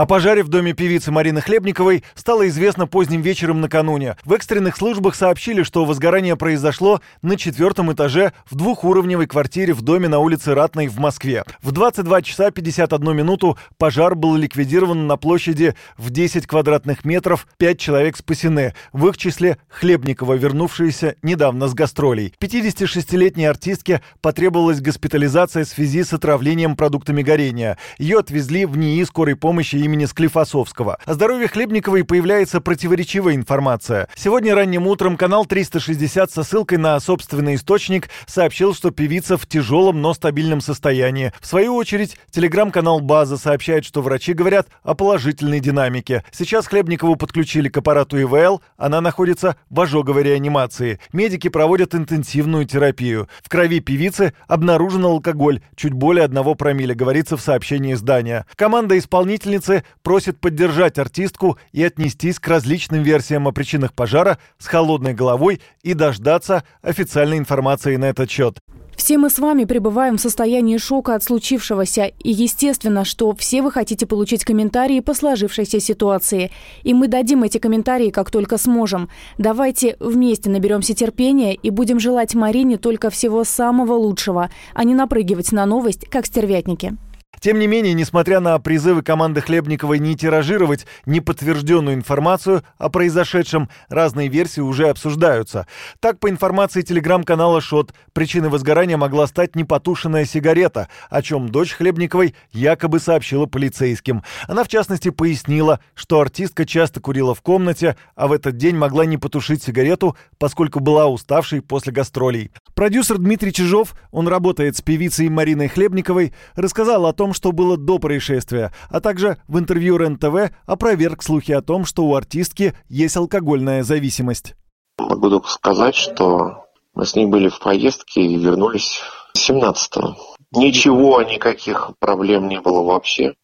О пожаре в доме певицы Марины Хлебниковой стало известно поздним вечером накануне. В экстренных службах сообщили, что возгорание произошло на четвертом этаже в двухуровневой квартире в доме на улице Ратной в Москве. В 22 часа 51 минуту пожар был ликвидирован на площади в 10 квадратных метров, 5 человек спасены, в их числе Хлебникова, вернувшаяся недавно с гастролей. 56-летней артистке потребовалась госпитализация в связи с отравлением продуктами горения. Ее отвезли в НИИ скорой помощи имени Склифосовского. О здоровье Хлебниковой появляется противоречивая информация. Сегодня ранним утром канал 360 со ссылкой на собственный источник сообщил, что певица в тяжелом, но стабильном состоянии. В свою очередь, телеграм-канал «База» сообщает, что врачи говорят о положительной динамике. Сейчас Хлебникову подключили к аппарату ИВЛ, она находится в ожоговой реанимации. Медики проводят интенсивную терапию. В крови певицы обнаружен алкоголь, чуть более одного промилле, говорится в сообщении издания. Команда исполнительницы Федерация просит поддержать артистку и отнестись к различным версиям о причинах пожара с холодной головой и дождаться официальной информации на этот счет. Все мы с вами пребываем в состоянии шока от случившегося, и естественно, что все вы хотите получить комментарии по сложившейся ситуации. И мы дадим эти комментарии, как только сможем. Давайте вместе наберемся терпения и будем желать Марине только всего самого лучшего, а не напрыгивать на новость, как стервятники. Тем не менее, несмотря на призывы команды Хлебниковой не тиражировать неподтвержденную информацию о произошедшем, разные версии уже обсуждаются. Так, по информации телеграм-канала «Шот», причиной возгорания могла стать непотушенная сигарета, о чем дочь Хлебниковой якобы сообщила полицейским. Она, в частности, пояснила, что артистка часто курила в комнате, а в этот день могла не потушить сигарету, поскольку была уставшей после гастролей. Продюсер Дмитрий Чижов, он работает с певицей Мариной Хлебниковой, рассказал о том, том, что было до происшествия, а также в интервью РЕН-ТВ опроверг слухи о том, что у артистки есть алкогольная зависимость. Могу только сказать, что мы с ней были в поездке и вернулись 17-го. Ничего, никаких проблем не было вообще.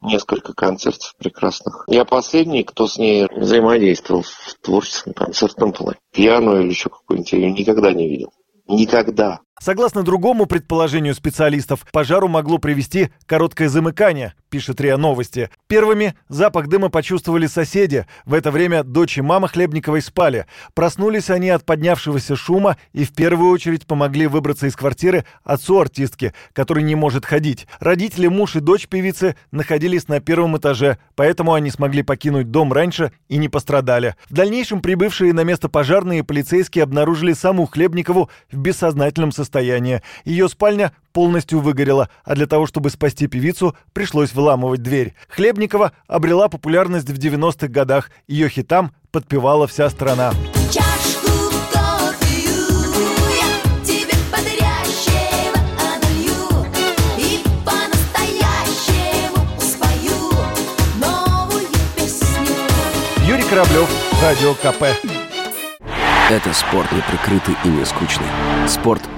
Несколько концертов прекрасных. Я последний, кто с ней взаимодействовал в творческом концертном плане. Пьяную или еще какую-нибудь я ее никогда не видел. Никогда. Согласно другому предположению специалистов, пожару могло привести короткое замыкание, пишет РИА Новости. Первыми запах дыма почувствовали соседи. В это время дочь и мама Хлебниковой спали. Проснулись они от поднявшегося шума и в первую очередь помогли выбраться из квартиры отцу артистки, который не может ходить. Родители, муж и дочь певицы находились на первом этаже, поэтому они смогли покинуть дом раньше и не пострадали. В дальнейшем прибывшие на место пожарные полицейские обнаружили саму Хлебникову в бессознательном состоянии состояние. Ее спальня полностью выгорела, а для того, чтобы спасти певицу, пришлось выламывать дверь. Хлебникова обрела популярность в 90-х годах. Ее хитам подпевала вся страна. Юрий Кораблев, Радио КП. Это спорт не прикрытый и не скучный. Спорт –